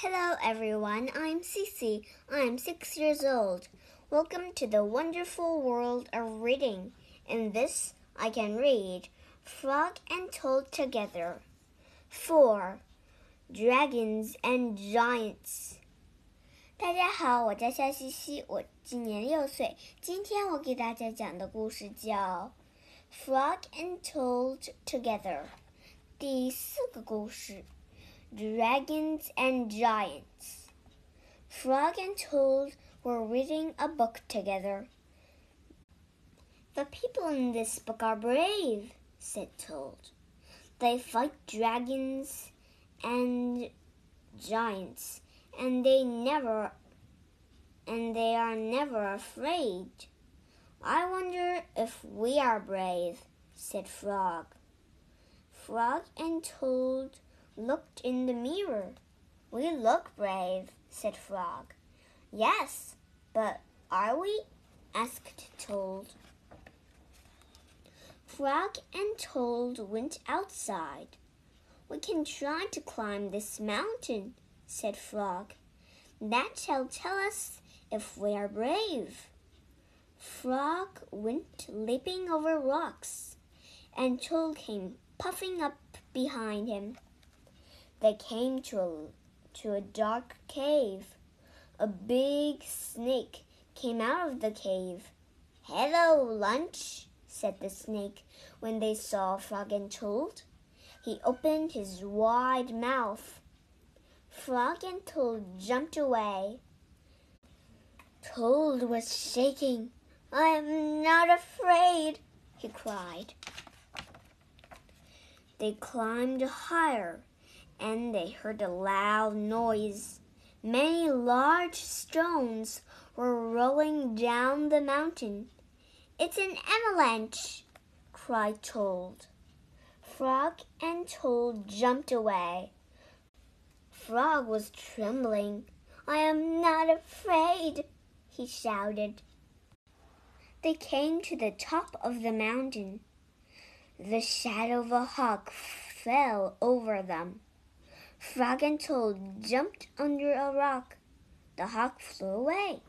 Hello, everyone. I'm Cece. I'm six years old. Welcome to the wonderful world of reading. In this, I can read Frog and Toad Together. 4. Dragons and Giants. 大家好，我叫夏西西，我今年六岁。今天我给大家讲的故事叫《Frog and Toad Together》。第四个故事。 Dragons and Giants. Frog and Toad were reading a book together. The people in this book are brave, said Toad. They fight dragons and giants, and they never and they are never afraid. I wonder if we are brave, said Frog. Frog and Toad looked in the mirror. We look brave, said Frog. Yes, but are we? asked Toad. Frog and Toad went outside. We can try to climb this mountain, said Frog. That shall tell us if we are brave. Frog went leaping over rocks, and Toad came puffing up behind him. They came to a, to a dark cave. A big snake came out of the cave. Hello, lunch, said the snake when they saw Frog and Toad. He opened his wide mouth. Frog and Toad jumped away. Toad was shaking. I am not afraid, he cried. They climbed higher and they heard a loud noise. Many large stones were rolling down the mountain. It's an avalanche, cried Toad. Frog and Toad jumped away. Frog was trembling. I am not afraid, he shouted. They came to the top of the mountain. The shadow of a hawk fell over them. Frog and Toad jumped under a rock. The hawk flew away.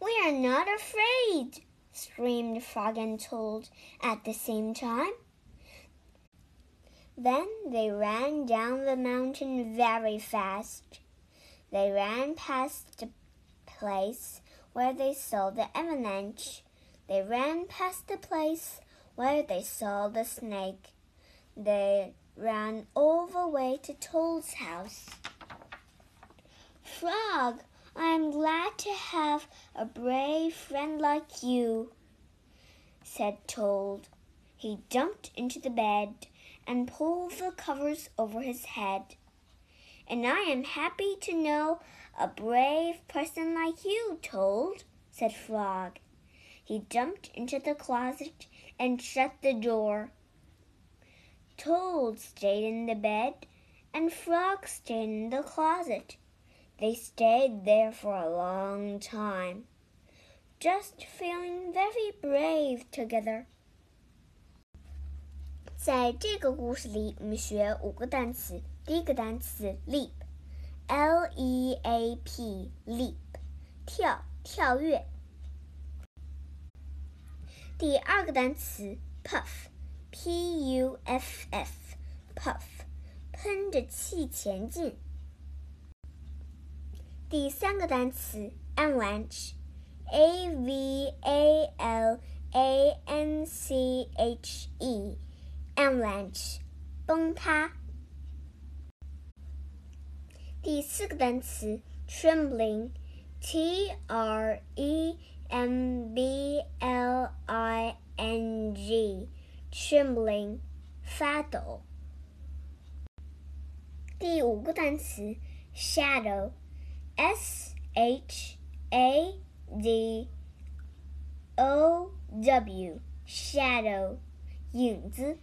We are not afraid, screamed Frog and Toad at the same time. Then they ran down the mountain very fast. They ran past the place where they saw the avalanche. They ran past the place where they saw the snake. They ran all the way to Toad's house. Frog, I am glad to have a brave friend like you, said Toad. He jumped into the bed and pulled the covers over his head. And I am happy to know a brave person like you, Toad, said Frog. He jumped into the closet and shut the door. Toad stayed in the bed, and Frog stayed in the closet. They stayed there for a long time, just feeling very brave together. 在这个故事里，我们学五个单词。第一个单词 leap，l e a p，leap，跳，跳跃。第二个单词 puff。 P U F F puff，喷着气前进。第三个单词 avalanche，A V A L A N C H E，avalanche，崩塌。第四个单词 trembling，T R E M B L I N G。 trembling，发抖。第五个单词，shadow，s h a d o w，shadow，影子。